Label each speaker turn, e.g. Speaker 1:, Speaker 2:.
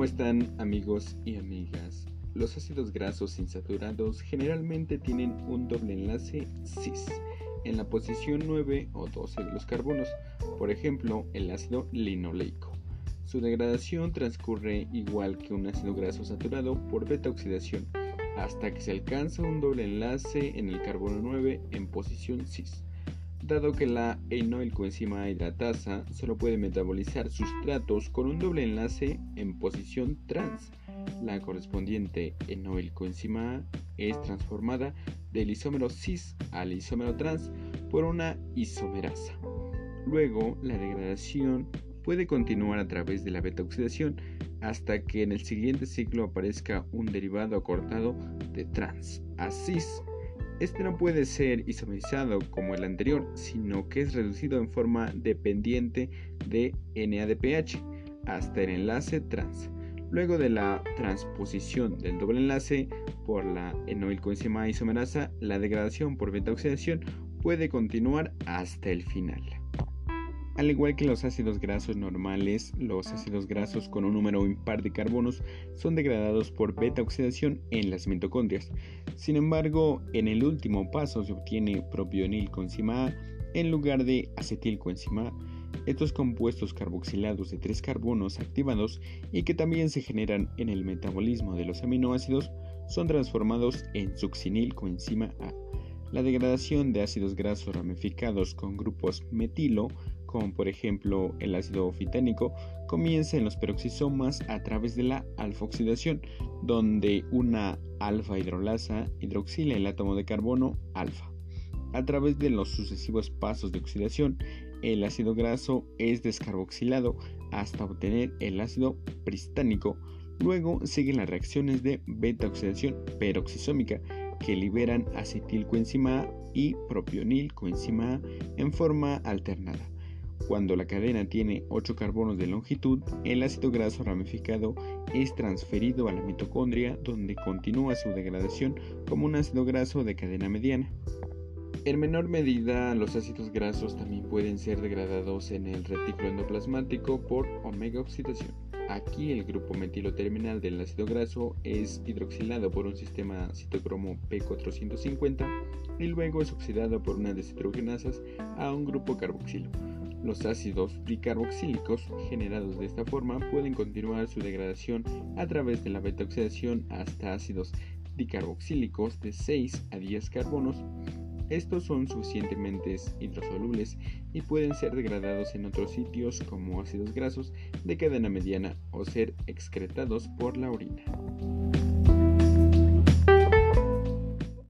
Speaker 1: ¿Cómo están amigos y amigas? Los ácidos grasos insaturados generalmente tienen un doble enlace cis en la posición 9 o 12 de los carbonos, por ejemplo el ácido linoleico. Su degradación transcurre igual que un ácido graso saturado por beta oxidación hasta que se alcanza un doble enlace en el carbono 9 en posición cis dado que la enoilcoenzima hidratasa solo puede metabolizar sustratos con un doble enlace en posición trans. La correspondiente enoilcoenzima A es transformada del isómero cis al isómero trans por una isomerasa. Luego, la degradación puede continuar a través de la beta oxidación hasta que en el siguiente ciclo aparezca un derivado acortado de trans a cis este no puede ser isomerizado como el anterior, sino que es reducido en forma dependiente de NADPH hasta el enlace trans. Luego de la transposición del doble enlace por la enoilcoenzima isomerasa, la degradación por beta oxidación puede continuar hasta el final. Al igual que los ácidos grasos normales, los ácidos grasos con un número impar de carbonos son degradados por beta oxidación en las mitocondrias. Sin embargo, en el último paso se obtiene propionilcoenzima A en lugar de acetilcoenzima A. Estos compuestos carboxilados de tres carbonos activados y que también se generan en el metabolismo de los aminoácidos son transformados en succinilcoenzima A. La degradación de ácidos grasos ramificados con grupos metilo como por ejemplo el ácido fitánico, comienza en los peroxisomas a través de la alfa-oxidación, donde una alfa hidrolasa hidroxila el átomo de carbono alfa. A través de los sucesivos pasos de oxidación, el ácido graso es descarboxilado hasta obtener el ácido pristánico. Luego siguen las reacciones de beta-oxidación peroxisómica que liberan acetilcoenzima A y propionilcoenzima A en forma alternada. Cuando la cadena tiene 8 carbonos de longitud, el ácido graso ramificado es transferido a la mitocondria donde continúa su degradación como un ácido graso de cadena mediana. En menor medida, los ácidos grasos también pueden ser degradados en el retículo endoplasmático por omega oxidación. Aquí el grupo metilo terminal del ácido graso es hidroxilado por un sistema citocromo P450 y luego es oxidado por una deshidrogenasas a un grupo carboxilo. Los ácidos dicarboxílicos generados de esta forma pueden continuar su degradación a través de la beta-oxidación hasta ácidos dicarboxílicos de 6 a 10 carbonos. Estos son suficientemente hidrosolubles y pueden ser degradados en otros sitios como ácidos grasos de cadena mediana o ser excretados por la orina.